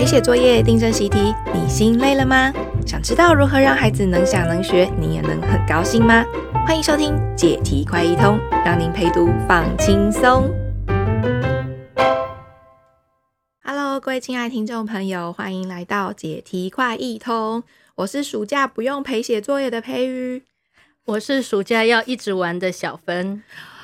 陪写作业、订正习题，你心累了吗？想知道如何让孩子能想能学，你也能很高兴吗？欢迎收听解题快一通，让您陪读放轻松。Hello，各位亲爱的听众朋友，欢迎来到解题快一通。我是暑假不用陪写作业的培瑜，我是暑假要一直玩的小芬。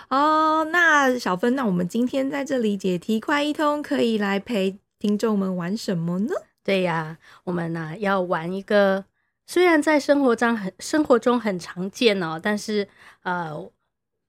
哦，那小芬，那我们今天在这里解题快一通，可以来陪听众们玩什么呢？对呀，我们呢、啊、要玩一个，虽然在生活中很生活中很常见哦，但是呃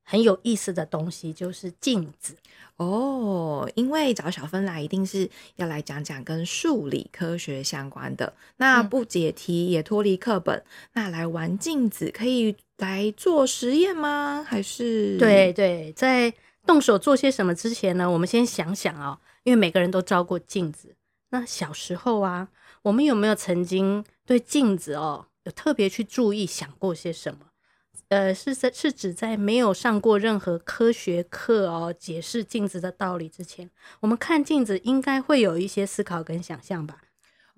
很有意思的东西，就是镜子哦。因为找小芬来，一定是要来讲讲跟数理科学相关的。那不解题也脱离课本，嗯、那来玩镜子可以来做实验吗？还是对对，在动手做些什么之前呢，我们先想想哦，因为每个人都照过镜子。那小时候啊，我们有没有曾经对镜子哦有特别去注意想过些什么？呃，是在是指在没有上过任何科学课哦，解释镜子的道理之前，我们看镜子应该会有一些思考跟想象吧？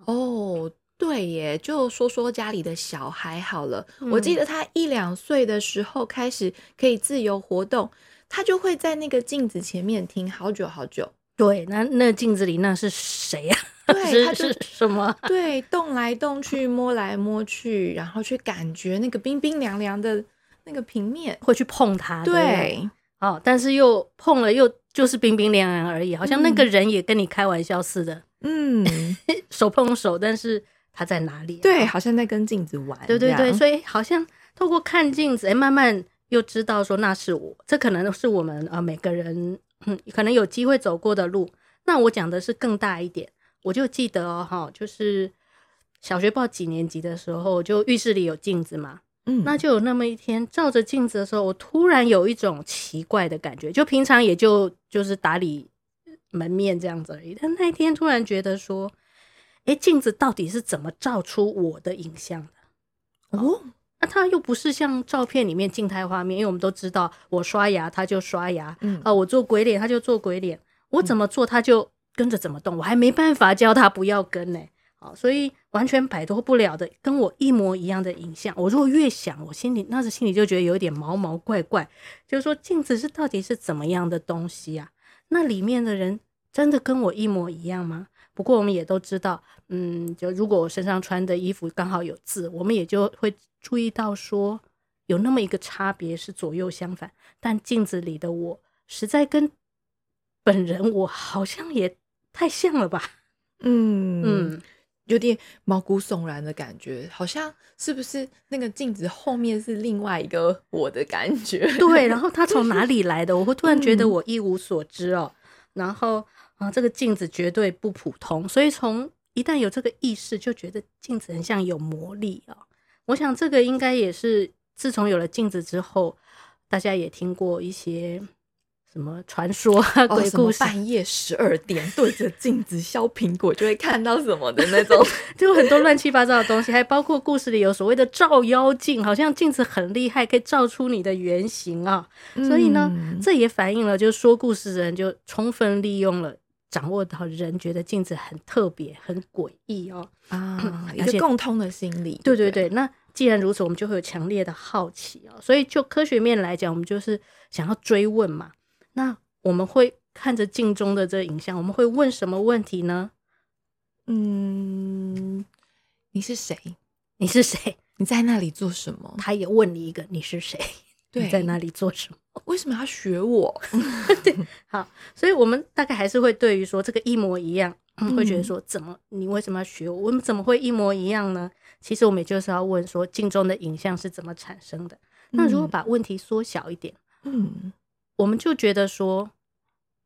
哦。对耶，就说说家里的小孩好了。嗯、我记得他一两岁的时候开始可以自由活动，他就会在那个镜子前面停好久好久。对，那那镜子里那是谁呀、啊？对，他是什么？对，动来动去，摸来摸去，然后去感觉那个冰冰凉凉的那个平面，会去碰它。对，哦，但是又碰了，又就是冰冰凉凉而已，好像那个人也跟你开玩笑似的。嗯，手碰手，但是。他在哪里、啊？对，好像在跟镜子玩。对对对，所以好像透过看镜子，哎，慢慢又知道说那是我。这可能是我们呃每个人，嗯，可能有机会走过的路。那我讲的是更大一点，我就记得哦，哈，就是小学报几年级的时候，就浴室里有镜子嘛，嗯，那就有那么一天照着镜子的时候，我突然有一种奇怪的感觉，就平常也就就是打理门面这样子而已，但那一天突然觉得说。哎，镜子到底是怎么照出我的影像的？哦，那它又不是像照片里面静态画面，因为我们都知道，我刷牙它就刷牙，嗯啊，我做鬼脸它就做鬼脸，我怎么做它就跟着怎么动，我还没办法教它不要跟呢。好，所以完全摆脱不了的，跟我一模一样的影像。我如果越想，我心里那时心里就觉得有点毛毛怪怪，就是说镜子是到底是怎么样的东西啊？那里面的人真的跟我一模一样吗？不过我们也都知道，嗯，就如果我身上穿的衣服刚好有字，我们也就会注意到说有那么一个差别是左右相反。但镜子里的我实在跟本人我好像也太像了吧？嗯嗯，有点毛骨悚然的感觉，好像是不是那个镜子后面是另外一个我的感觉？对，然后他从 哪里来的？我会突然觉得我一无所知哦，嗯、然后。啊，这个镜子绝对不普通，所以从一旦有这个意识，就觉得镜子很像有魔力啊。我想这个应该也是自从有了镜子之后，大家也听过一些什么传说、啊、鬼故事，哦、半夜十二点 对着镜子削苹果就会看到什么的那种，就很多乱七八糟的东西，还包括故事里有所谓的照妖镜，好像镜子很厉害，可以照出你的原型啊。嗯、所以呢，这也反映了，就是说故事的人就充分利用了。掌握到人觉得镜子很特别、很诡异哦啊，一个共通的心理。对对对，那既然如此，我们就会有强烈的好奇哦。所以就科学面来讲，我们就是想要追问嘛。那我们会看着镜中的这个影像，我们会问什么问题呢？嗯，你是谁？你是谁？你在那里做什么？他也问你一个，你是谁？对，你在那里做什么？为什么要学我？对，好，所以我们大概还是会对于说这个一模一样，嗯、会觉得说怎么你为什么要学我？我们怎么会一模一样呢？其实我们也就是要问说镜中的影像是怎么产生的？嗯、那如果把问题缩小一点，嗯，我们就觉得说，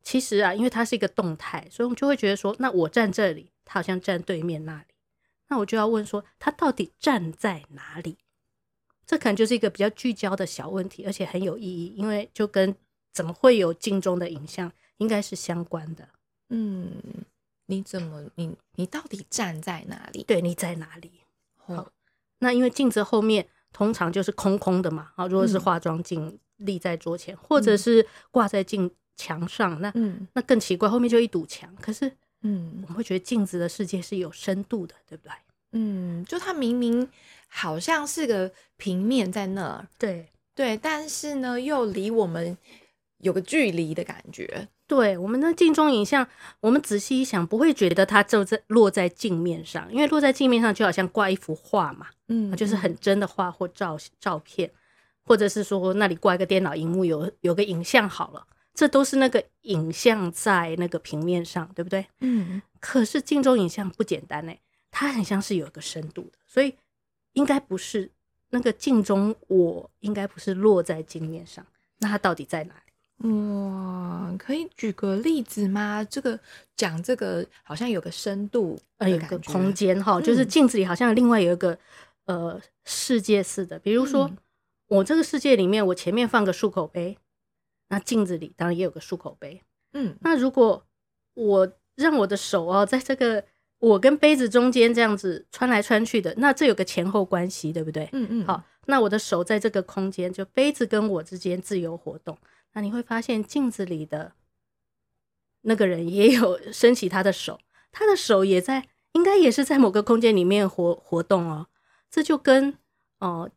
其实啊，因为它是一个动态，所以我们就会觉得说，那我站这里，他好像站对面那里，那我就要问说，他到底站在哪里？这可能就是一个比较聚焦的小问题，而且很有意义，因为就跟怎么会有镜中的影像应该是相关的。嗯，你怎么你你到底站在哪里？对，你在哪里？好，那因为镜子后面通常就是空空的嘛。好，如果是化妆镜立在桌前，嗯、或者是挂在镜墙上，那嗯，那更奇怪，后面就一堵墙。可是嗯，我们会觉得镜子的世界是有深度的，对不对？嗯，就它明明好像是个平面在那儿，对对，但是呢，又离我们有个距离的感觉。对，我们的镜中影像，我们仔细一想，不会觉得它就在落在镜面上，因为落在镜面上就好像挂一幅画嘛，嗯，就是很真的画或照照片，或者是说那里挂一个电脑荧幕有有个影像好了，这都是那个影像在那个平面上，对不对？嗯，可是镜中影像不简单呢，它很像是有一个深度的，所以应该不是那个镜中我，应该不是落在镜面上，那它到底在哪里？哇，可以举个例子吗？这个讲这个好像有个深度，呃，有个空间哈，就是镜子里好像另外有一个呃世界似的。比如说，嗯、我这个世界里面，我前面放个漱口杯，那镜子里当然也有个漱口杯。嗯，那如果我让我的手哦，在这个我跟杯子中间这样子穿来穿去的，那这有个前后关系，对不对？嗯嗯。好，那我的手在这个空间，就杯子跟我之间自由活动。那你会发现镜子里的那个人也有伸起他的手，他的手也在，应该也是在某个空间里面活活动哦。这就跟哦、呃、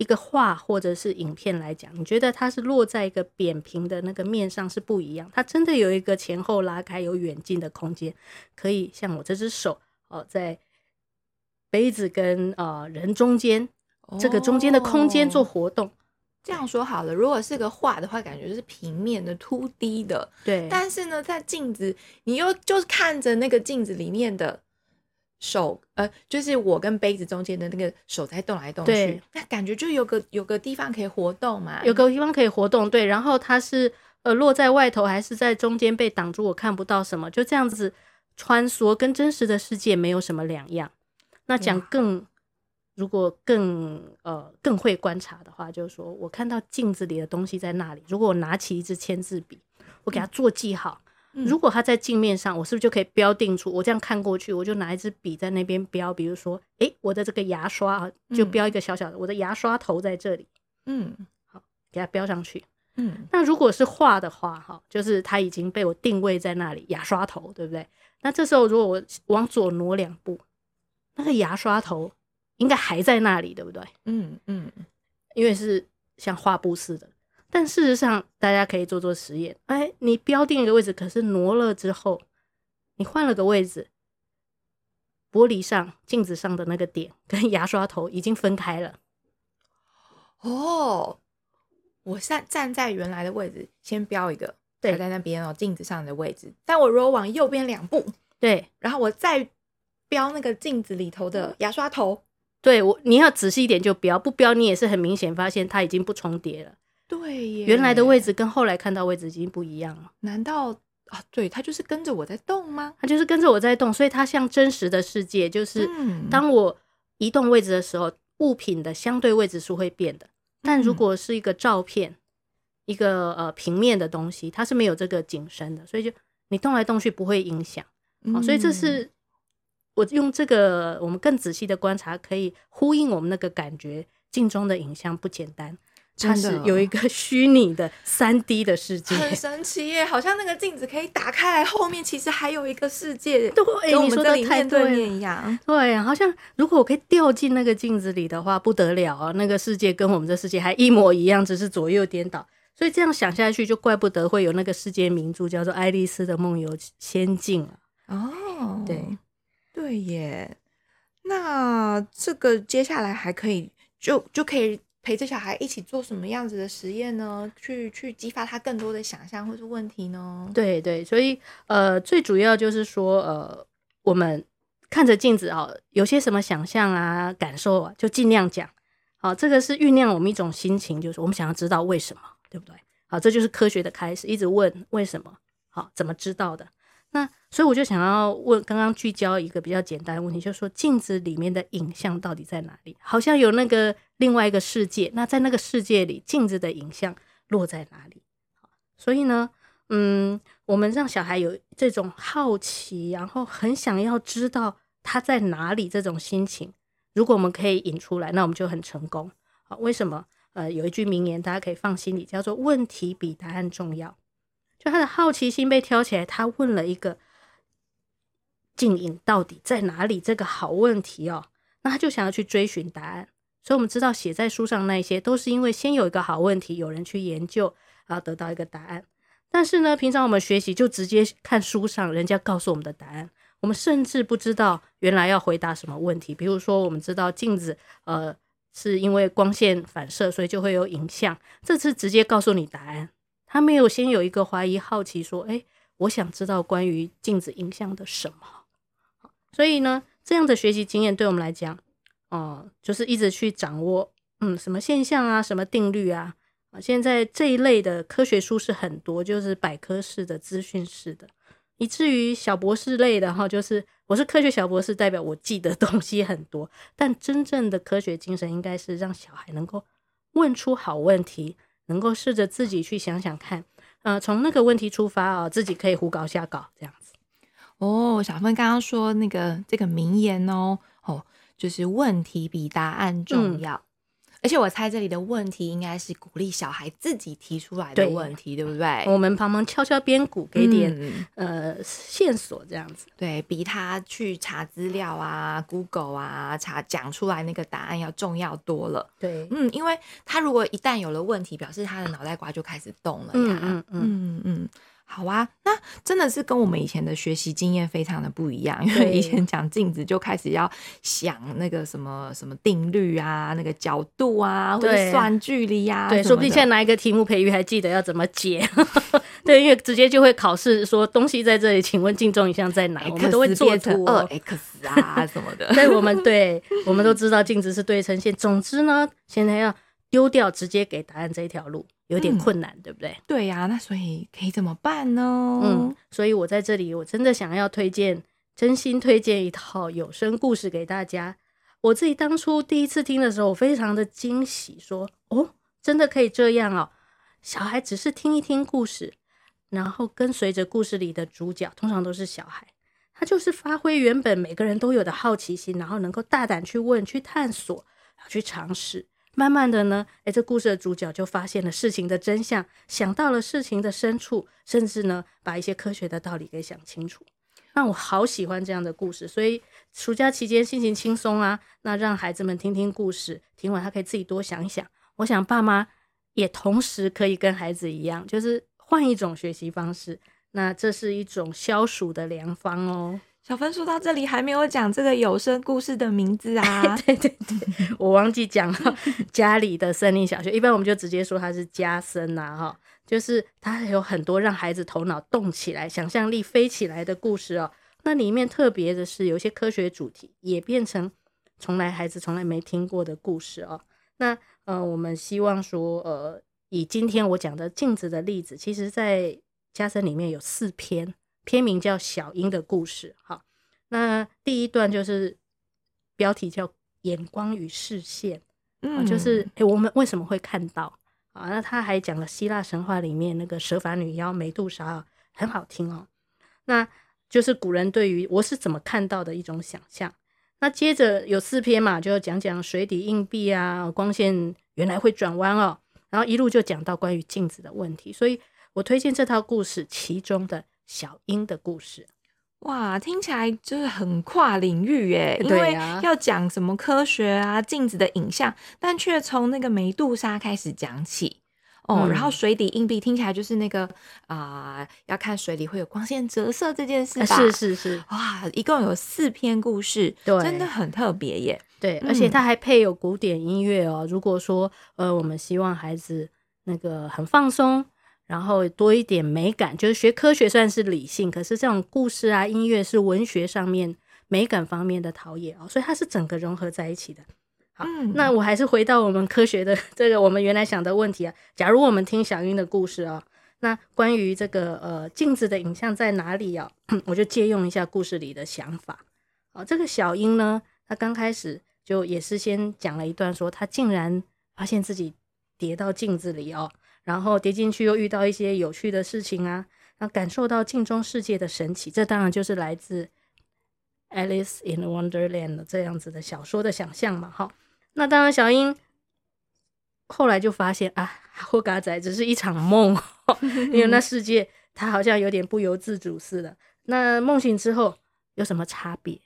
一个画或者是影片来讲，你觉得它是落在一个扁平的那个面上是不一样，它真的有一个前后拉开、有远近的空间，可以像我这只手哦、呃，在杯子跟呃人中间这个中间的空间做活动。这样说好了，如果是个画的话，感觉是平面的、凸低的。对。但是呢，在镜子，你又就是看着那个镜子里面的手，呃，就是我跟杯子中间的那个手在动来动去，那感觉就有个有个地方可以活动嘛，有个地方可以活动。对。然后它是呃落在外头，还是在中间被挡住，我看不到什么，就这样子穿梭，跟真实的世界没有什么两样。那讲更。如果更呃更会观察的话，就是说我看到镜子里的东西在那里。如果我拿起一支签字笔，我给它做记号。嗯、如果它在镜面上，我是不是就可以标定出？我这样看过去，我就拿一支笔在那边标。比如说，诶，我的这个牙刷啊，就标一个小小的，我的牙刷头在这里。嗯，好，给它标上去。嗯，那如果是画的话，哈，就是它已经被我定位在那里，牙刷头，对不对？那这时候如果我往左挪两步，那个牙刷头。应该还在那里，对不对？嗯嗯，因为是像画布似的。但事实上，大家可以做做实验。哎，你标定一个位置，可是挪了之后，你换了个位置，玻璃上、镜子上的那个点跟牙刷头已经分开了。哦，我站站在原来的位置，先标一个，对，在那边哦，镜子上的位置。但我如果往右边两步，对，然后我再标那个镜子里头的牙刷头。对我，你要仔细一点就标，不标你也是很明显发现它已经不重叠了。对耶，原来的位置跟后来看到位置已经不一样了。难道啊？对，它就是跟着我在动吗？它就是跟着我在动，所以它像真实的世界，就是当我移动位置的时候，物品的相对位置是会变的。但如果是一个照片，一个呃平面的东西，它是没有这个景深的，所以就你动来动去不会影响。哦，所以这是。我用这个，我们更仔细的观察，可以呼应我们那个感觉。镜中的影像不简单，它是有一个 虚拟的三 D 的世界，很神奇耶！好像那个镜子可以打开来，后面其实还有一个世界，对，跟我们这里面对面一样。对，好像如果我可以掉进那个镜子里的话，不得了啊！那个世界跟我们这世界还一模一样，只是左右颠倒。所以这样想下去，就怪不得会有那个世界名著叫做《爱丽丝的梦游仙境》哦，对。对耶，那这个接下来还可以就就可以陪着小孩一起做什么样子的实验呢？去去激发他更多的想象或是问题呢？对对，所以呃，最主要就是说呃，我们看着镜子啊，有些什么想象啊、感受啊，就尽量讲。好，这个是酝酿我们一种心情，就是我们想要知道为什么，对不对？好，这就是科学的开始，一直问为什么，好，怎么知道的？那所以我就想要问，刚刚聚焦一个比较简单的问题，就是说镜子里面的影像到底在哪里？好像有那个另外一个世界，那在那个世界里，镜子的影像落在哪里？所以呢，嗯，我们让小孩有这种好奇，然后很想要知道他在哪里这种心情，如果我们可以引出来，那我们就很成功。好，为什么？呃，有一句名言，大家可以放心里，叫做“问题比答案重要”。就他的好奇心被挑起来，他问了一个镜影到底在哪里？这个好问题哦。那他就想要去追寻答案。所以我们知道写在书上那些都是因为先有一个好问题，有人去研究，然后得到一个答案。但是呢，平常我们学习就直接看书上人家告诉我们的答案，我们甚至不知道原来要回答什么问题。比如说，我们知道镜子，呃，是因为光线反射，所以就会有影像。这次直接告诉你答案，他没有先有一个怀疑、好奇，说：“诶，我想知道关于镜子影像的什么。”所以呢，这样的学习经验对我们来讲，哦、就是一直去掌握，嗯，什么现象啊，什么定律啊。啊，现在这一类的科学书是很多，就是百科式的、资讯式的，以至于小博士类的哈，就是我是科学小博士，代表我记得东西很多。但真正的科学精神应该是让小孩能够问出好问题，能够试着自己去想想看，呃，从那个问题出发啊，自己可以胡搞瞎搞这样子。哦，小芬刚刚说那个这个名言哦，哦，就是问题比答案重要。嗯而且我猜这里的问题应该是鼓励小孩自己提出来的问题，对，对不对？我们帮忙敲敲边鼓，给点、嗯、呃线索，这样子，对，比他去查资料啊、Google 啊查讲出来那个答案要重要多了。对，嗯，因为他如果一旦有了问题，表示他的脑袋瓜就开始动了呀。嗯嗯嗯嗯。嗯好啊，那真的是跟我们以前的学习经验非常的不一样，因为以前讲镜子就开始要想那个什么什么定律啊，那个角度啊，或者算距离呀、啊，对，说不定现在拿一个题目，培育还记得要怎么解，对，因为直接就会考试说东西在这里，请问镜中影像在哪？我们都会做图。二 x 啊什么的，所以我们对，我们都知道镜子是对称线。总之呢，现在要丢掉直接给答案这一条路。有点困难，嗯、对不对？对呀、啊，那所以可以怎么办呢？嗯，所以我在这里，我真的想要推荐，真心推荐一套有声故事给大家。我自己当初第一次听的时候，我非常的惊喜，说：“哦，真的可以这样哦！”小孩只是听一听故事，然后跟随着故事里的主角，通常都是小孩，他就是发挥原本每个人都有的好奇心，然后能够大胆去问、去探索、去尝试。慢慢的呢，诶，这故事的主角就发现了事情的真相，想到了事情的深处，甚至呢，把一些科学的道理给想清楚。那我好喜欢这样的故事，所以暑假期间心情轻松啊，那让孩子们听听故事，听完他可以自己多想一想。我想爸妈也同时可以跟孩子一样，就是换一种学习方式，那这是一种消暑的良方哦。小芬说到这里还没有讲这个有声故事的名字啊！对对对，我忘记讲了。家里的森林小学，一般我们就直接说它是家森呐，哈，就是它有很多让孩子头脑动起来、想象力飞起来的故事哦。那里面特别的是，有一些科学主题也变成从来孩子从来没听过的故事哦。那呃，我们希望说，呃，以今天我讲的镜子的例子，其实在家森里面有四篇。篇名叫《小英的故事》。好，那第一段就是标题叫“眼光与视线”，嗯，就是诶、欸，我们为什么会看到啊？那他还讲了希腊神话里面那个蛇发女妖美杜莎，很好听哦。那就是古人对于我是怎么看到的一种想象。那接着有四篇嘛，就讲讲水底硬币啊，光线原来会转弯哦，然后一路就讲到关于镜子的问题。所以我推荐这套故事其中的。小英的故事，哇，听起来就是很跨领域耶，因为要讲什么科学啊，镜子的影像，但却从那个梅杜莎开始讲起哦。然后水底硬币听起来就是那个啊、呃，要看水里会有光线折射这件事吧？是是是，哇，一共有四篇故事，对，真的很特别耶。对，而且它还配有古典音乐哦。如果说呃，我们希望孩子那个很放松。然后多一点美感，就是学科学算是理性，可是这种故事啊、音乐是文学上面美感方面的陶冶哦，所以它是整个融合在一起的。好，嗯、那我还是回到我们科学的 这个我们原来想的问题啊。假如我们听小英的故事啊，那关于这个呃镜子的影像在哪里啊？我就借用一下故事里的想法。好，这个小英呢，她刚开始就也是先讲了一段，说她竟然发现自己跌到镜子里哦。然后跌进去，又遇到一些有趣的事情啊，那感受到镜中世界的神奇，这当然就是来自《Alice in Wonderland》这样子的小说的想象嘛。哈，那当然，小英后来就发现啊，霍嘎仔只是一场梦，因为那 世界他好像有点不由自主似的。那梦醒之后，有什么差别？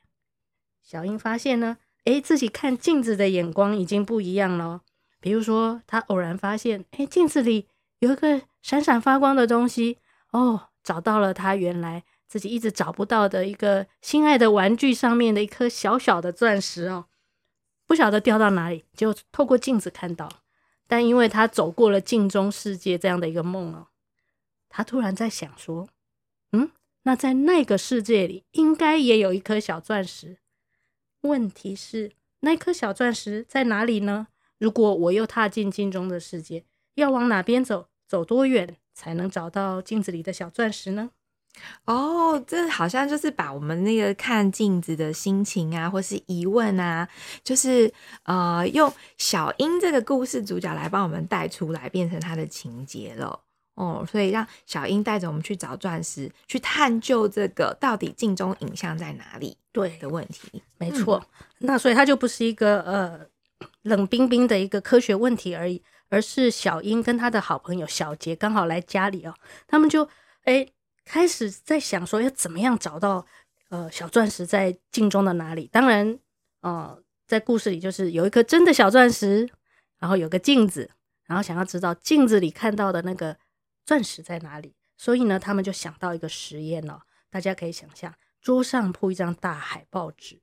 小英发现呢，诶，自己看镜子的眼光已经不一样了。比如说，他偶然发现，诶，镜子里有一个闪闪发光的东西，哦，找到了他原来自己一直找不到的一个心爱的玩具上面的一颗小小的钻石哦，不晓得掉到哪里，就透过镜子看到。但因为他走过了镜中世界这样的一个梦哦，他突然在想说，嗯，那在那个世界里应该也有一颗小钻石。问题是，那颗小钻石在哪里呢？如果我又踏进镜中的世界，要往哪边走？走多远才能找到镜子里的小钻石呢？哦，这好像就是把我们那个看镜子的心情啊，或是疑问啊，就是呃，用小英这个故事主角来帮我们带出来，变成他的情节了。哦，所以让小英带着我们去找钻石，去探究这个到底镜中影像在哪里？对的问题，没错。嗯、那所以它就不是一个呃。冷冰冰的一个科学问题而已，而是小英跟他的好朋友小杰刚好来家里哦，他们就哎开始在想说要怎么样找到呃小钻石在镜中的哪里。当然，呃，在故事里就是有一颗真的小钻石，然后有个镜子，然后想要知道镜子里看到的那个钻石在哪里。所以呢，他们就想到一个实验哦，大家可以想象，桌上铺一张大海报纸，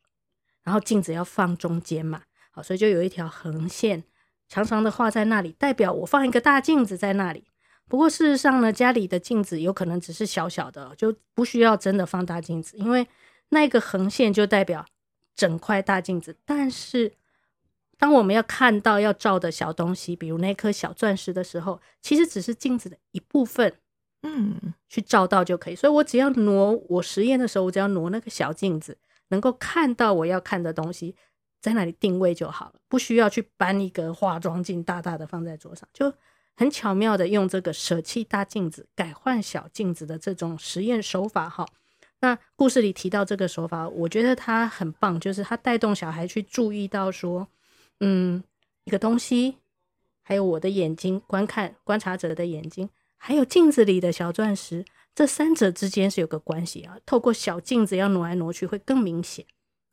然后镜子要放中间嘛。好，所以就有一条横线，长长的画在那里，代表我放一个大镜子在那里。不过事实上呢，家里的镜子有可能只是小小的，就不需要真的放大镜子，因为那个横线就代表整块大镜子。但是，当我们要看到要照的小东西，比如那颗小钻石的时候，其实只是镜子的一部分，嗯，去照到就可以。所以我只要挪，我实验的时候，我只要挪那个小镜子，能够看到我要看的东西。在那里定位就好了，不需要去搬一个化妆镜，大大的放在桌上，就很巧妙的用这个舍弃大镜子，改换小镜子的这种实验手法哈。那故事里提到这个手法，我觉得它很棒，就是它带动小孩去注意到说，嗯，一个东西，还有我的眼睛观看观察者的眼睛，还有镜子里的小钻石，这三者之间是有个关系啊。透过小镜子要挪来挪去，会更明显。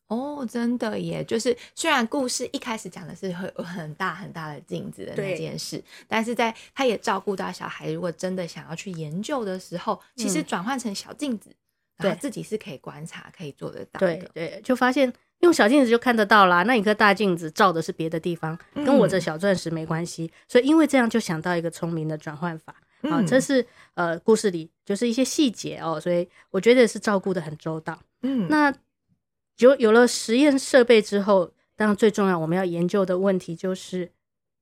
哦，真的耶！就是虽然故事一开始讲的是很很大很大的镜子的那件事，但是在他也照顾到小孩，如果真的想要去研究的时候，嗯、其实转换成小镜子，对自己是可以观察、可以做得到的。对对，就发现用小镜子就看得到啦。那一颗大镜子照的是别的地方，跟我这小钻石没关系。嗯、所以因为这样，就想到一个聪明的转换法。好、嗯，这是呃故事里就是一些细节哦，所以我觉得是照顾的很周到。嗯，那。有有了实验设备之后，当然最重要我们要研究的问题就是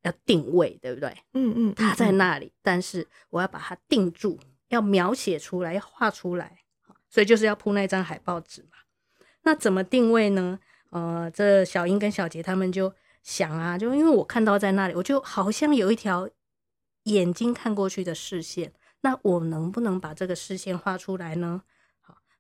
要定位，对不对？嗯嗯，它在那里，但是我要把它定住，要描写出来，要画出来，所以就是要铺那张海报纸嘛。那怎么定位呢？呃，这小英跟小杰他们就想啊，就因为我看到在那里，我就好像有一条眼睛看过去的视线，那我能不能把这个视线画出来呢？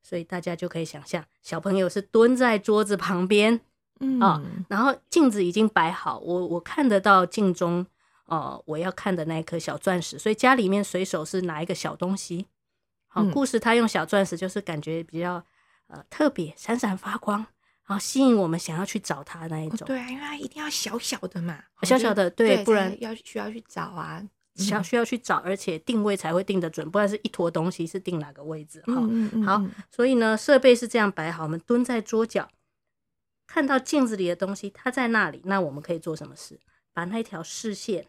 所以大家就可以想象，小朋友是蹲在桌子旁边，嗯啊、哦，然后镜子已经摆好，我我看得到镜中，呃，我要看的那一颗小钻石。所以家里面随手是拿一个小东西，好，故事他用小钻石就是感觉比较呃特别，闪闪发光，然后吸引我们想要去找它那一种。哦、对啊，因为它一定要小小的嘛，小小的，对，对不然要需要去找啊。需要需要去找，而且定位才会定得准，不然是一坨东西是定哪个位置哈。好，所以呢，设备是这样摆好，我们蹲在桌角，看到镜子里的东西，它在那里，那我们可以做什么事？把那一条视线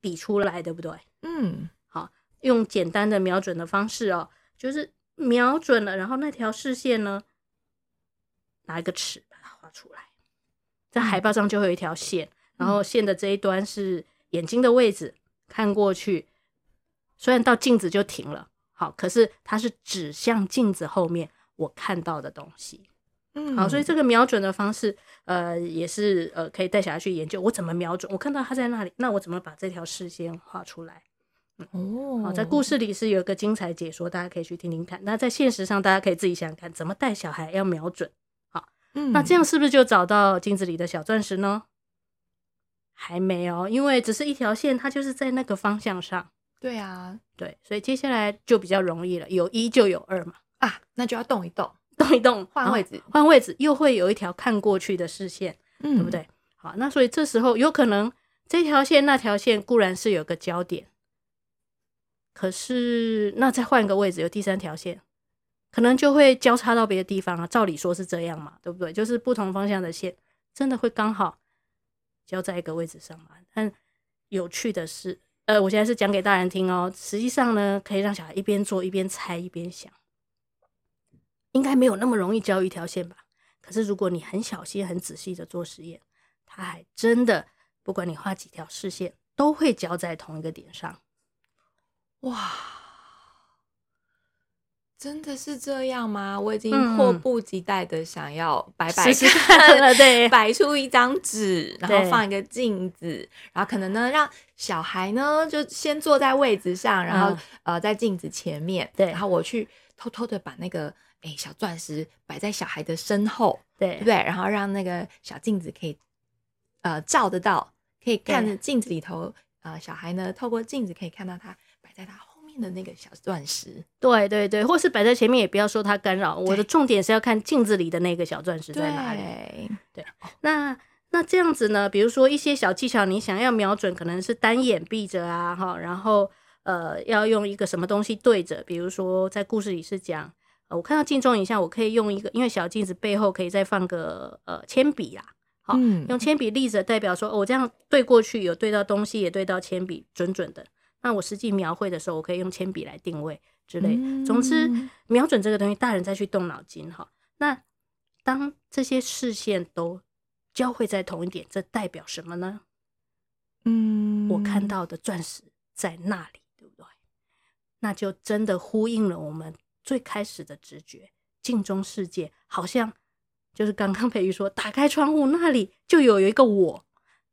比出来，对不对？嗯，好，用简单的瞄准的方式哦，就是瞄准了，然后那条视线呢，拿一个尺把它画出来，在海报上就会有一条线，嗯、然后线的这一端是眼睛的位置。看过去，虽然到镜子就停了，好，可是它是指向镜子后面我看到的东西，嗯，好，所以这个瞄准的方式，呃，也是呃可以带小孩去研究，我怎么瞄准，我看到他在那里，那我怎么把这条视线画出来？嗯哦，好，在故事里是有一个精彩解说，大家可以去听听看。那在现实上，大家可以自己想想看，怎么带小孩要瞄准，好，嗯，那这样是不是就找到镜子里的小钻石呢？还没有，因为只是一条线，它就是在那个方向上。对啊，对，所以接下来就比较容易了，有一就有二嘛。啊，那就要动一动，动一动，换位置，换位置，又会有一条看过去的视线，嗯，对不对？好，那所以这时候有可能这条线那条线固然是有个焦点，可是那再换个位置，有第三条线，可能就会交叉到别的地方啊。照理说是这样嘛，对不对？就是不同方向的线，真的会刚好交在一个位置上嘛？但有趣的是，呃，我现在是讲给大人听哦。实际上呢，可以让小孩一边做一边猜一边想，应该没有那么容易交一条线吧？可是如果你很小心、很仔细的做实验。它还真的，不管你画几条视线，都会交在同一个点上。哇，真的是这样吗？我已经迫不及待的想要摆摆看了，对，摆出一张纸，然后放一个镜子，然后可能呢，让小孩呢就先坐在位置上，然后、嗯、呃在镜子前面，对，然后我去偷偷的把那个哎、欸、小钻石摆在小孩的身后，对，对？然后让那个小镜子可以。呃，照得到，可以看着镜子里头，呃，小孩呢，透过镜子可以看到他摆在他后面的那个小钻石。对对对，或是摆在前面，也不要说它干扰。我的重点是要看镜子里的那个小钻石在哪里。对，对，那那这样子呢？比如说一些小技巧，你想要瞄准，可能是单眼闭着啊，哈，然后呃，要用一个什么东西对着，比如说在故事里是讲，呃，我看到镜中影像，我可以用一个，因为小镜子背后可以再放个呃铅笔啦。嗯，用铅笔立着，代表说，哦，我这样对过去有对到东西，也对到铅笔，准准的。那我实际描绘的时候，我可以用铅笔来定位之类的。总之，瞄准这个东西，大人再去动脑筋哈。那当这些视线都交汇在同一点，这代表什么呢？嗯，我看到的钻石在那里，对不对？那就真的呼应了我们最开始的直觉，镜中世界好像。就是刚刚培瑜说，打开窗户那里就有有一个我，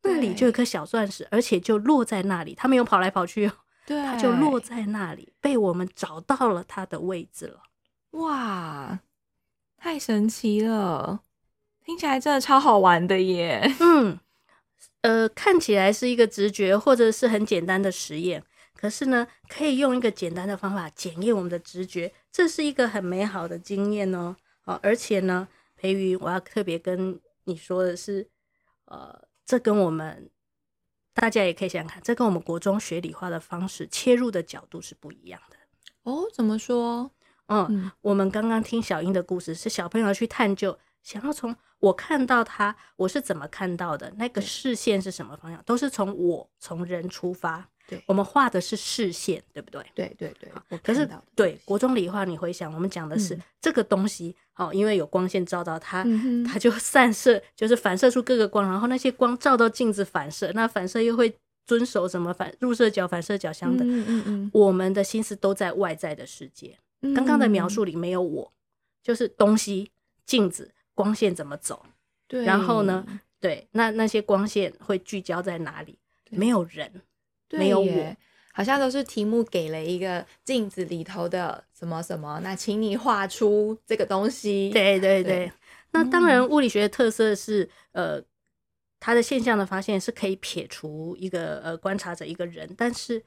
那里就有一颗小钻石，而且就落在那里，它没有跑来跑去，对，它就落在那里，被我们找到了它的位置了。哇，太神奇了！听起来真的超好玩的耶。嗯，呃，看起来是一个直觉或者是很简单的实验，可是呢，可以用一个简单的方法检验我们的直觉，这是一个很美好的经验哦。哦，而且呢。培瑜，我要特别跟你说的是，呃，这跟我们大家也可以想想看，这跟我们国中学理化的方式切入的角度是不一样的哦。怎么说？嗯，嗯，我们刚刚听小英的故事，是小朋友去探究，想要从我看到他，我是怎么看到的，那个视线是什么方向，都是从我从人出发。对，我们画的是视线，对不对？对对对。可是对国中理化，你回想，我们讲的是、嗯、这个东西，哦，因为有光线照到它，嗯、它就散射，就是反射出各个光，然后那些光照到镜子反射，那反射又会遵守什么反入射角、反射角相等。嗯嗯嗯。我们的心思都在外在的世界。刚、嗯、刚的描述里没有我，就是东西、镜子、光线怎么走？对。然后呢？对，那那些光线会聚焦在哪里？没有人。没有我，好像都是题目给了一个镜子里头的什么什么，那请你画出这个东西。对对对，对那当然物理学的特色是，呃，它的现象的发现是可以撇除一个呃观察者一个人，但是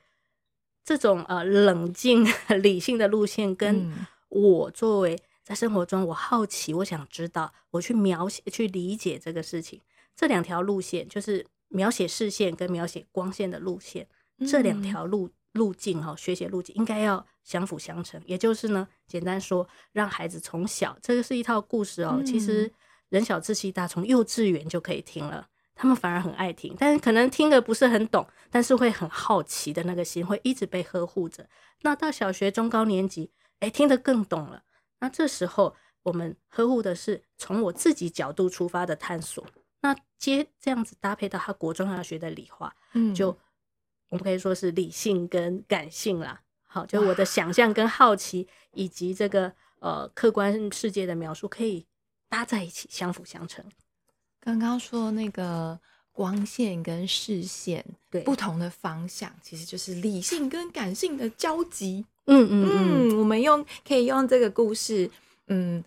这种呃冷静 理性的路线，跟我作为在生活中我好奇，我想知道，我去描写去理解这个事情，这两条路线就是。描写视线跟描写光线的路线，嗯、这两条路路径哈，学习路径应该要相辅相成。也就是呢，简单说，让孩子从小，这个是一套故事哦。嗯、其实人小志气大，从幼稚园就可以听了，他们反而很爱听。但是可能听得不是很懂，但是会很好奇的那个心会一直被呵护着。那到小学中高年级，哎，听得更懂了。那这时候我们呵护的是从我自己角度出发的探索。那接这样子搭配到他国中要学的理化，嗯，就我们可以说是理性跟感性啦。好，就我的想象跟好奇，以及这个呃客观世界的描述，可以搭在一起，相辅相成。刚刚说那个光线跟视线对不同的方向，其实就是理性跟感性的交集。嗯嗯嗯，我们用可以用这个故事，嗯。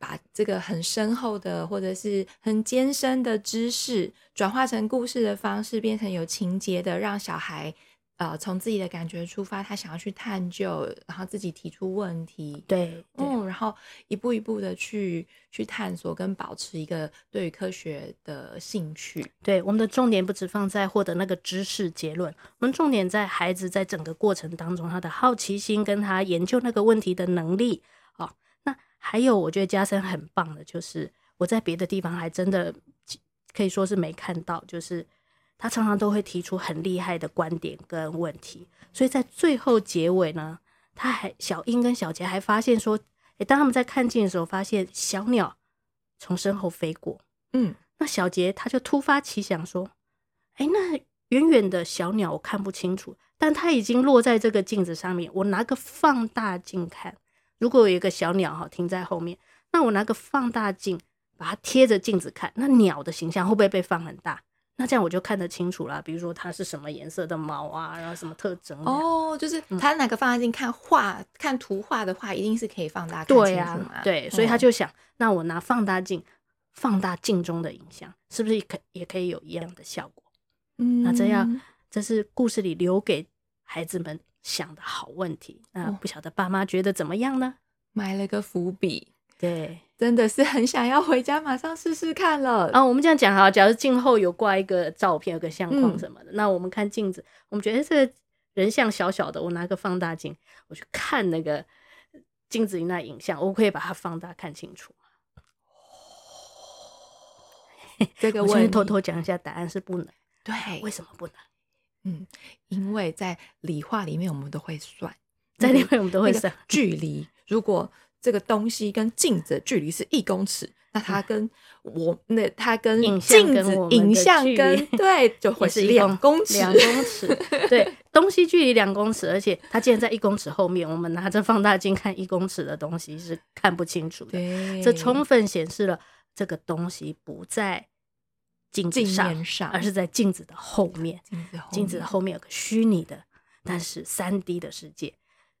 把这个很深厚的或者是很艰深的知识转化成故事的方式，变成有情节的，让小孩呃，从自己的感觉出发，他想要去探究，然后自己提出问题，对，嗯，然后一步一步的去去探索跟保持一个对于科学的兴趣。对，我们的重点不只放在获得那个知识结论，我们重点在孩子在整个过程当中他的好奇心跟他研究那个问题的能力。还有我觉得加深很棒的就是我在别的地方还真的可以说是没看到，就是。他常常都会提出很厉害的观点跟问题，所以在最后结尾呢，他还小英跟小杰还发现说，诶，当他们在看镜的时候，发现小鸟从身后飞过，嗯，那小杰他就突发奇想说，哎，那远远的小鸟我看不清楚，但它已经落在这个镜子上面，我拿个放大镜看，如果有一个小鸟哈停在后面，那我拿个放大镜把它贴着镜子看，那鸟的形象会不会被放很大？那这样我就看得清楚了，比如说它是什么颜色的毛啊，然后什么特征哦，就是他拿个放大镜看画、嗯、看图画的话，一定是可以放大看清楚对啊，对，所以他就想，嗯、那我拿放大镜放大镜中的影像，是不是可也可以有一样的效果？嗯，那这样这是故事里留给孩子们想的好问题。那不晓得爸妈觉得怎么样呢？埋了个伏笔。对，真的是很想要回家马上试试看了。啊，我们这样讲哈，假如镜后有挂一个照片，有个相框什么的，嗯、那我们看镜子，我们觉得这个人像小小的，我拿个放大镜，我去看那个镜子里那影像，我可以把它放大看清楚吗？这个我先偷偷讲一下，答案是不能。对，为什么不能？嗯，因为在理化里面，我们都会算，在里面我们都会算距离，如果。这个东西跟镜子的距离是一公尺，那它跟我那它跟镜子影像跟对就会是两公尺，两公尺。对，东西距离两公尺，而且它竟然在一公尺后面，我们拿着放大镜看一公尺的东西是看不清楚的。这充分显示了这个东西不在镜子上，上而是在镜子的后面。镜子的后面有个虚拟的，但是三 D 的世界。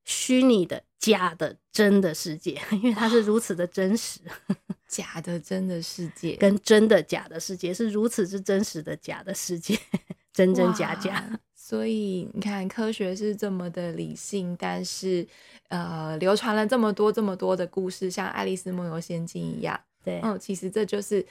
虚拟的、假的、真的世界，因为它是如此的真实。假的、真的世界跟真的、假的世界是如此之真实的假的世界，真真假假。所以你看，科学是这么的理性，但是呃，流传了这么多、这么多的故事，像《爱丽丝梦游仙境》一样。对，嗯，其实这就是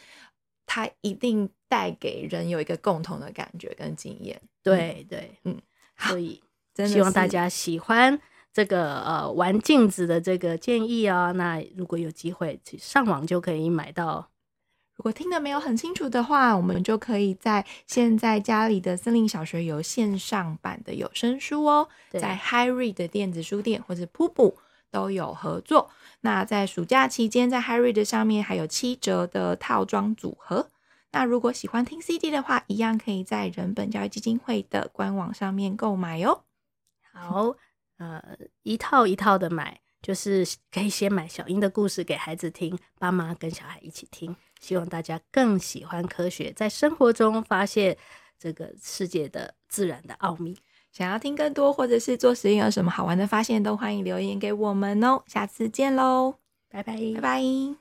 它一定带给人有一个共同的感觉跟经验。对对，嗯，所以希望大家喜欢。这个呃玩镜子的这个建议哦，那如果有机会去上网就可以买到。如果听得没有很清楚的话，我们就可以在现在家里的森林小学有线上版的有声书哦，在 HiRead 的电子书店或者 Pubu 都有合作。那在暑假期间，在 HyRead 上面还有七折的套装组合。那如果喜欢听 CD 的话，一样可以在人本教育基金会的官网上面购买哦。好。呃，一套一套的买，就是可以先买小英的故事给孩子听，爸妈跟小孩一起听。希望大家更喜欢科学，在生活中发现这个世界的自然的奥秘。想要听更多，或者是做实验有什么好玩的发现，都欢迎留言给我们哦。下次见喽，拜拜，拜拜。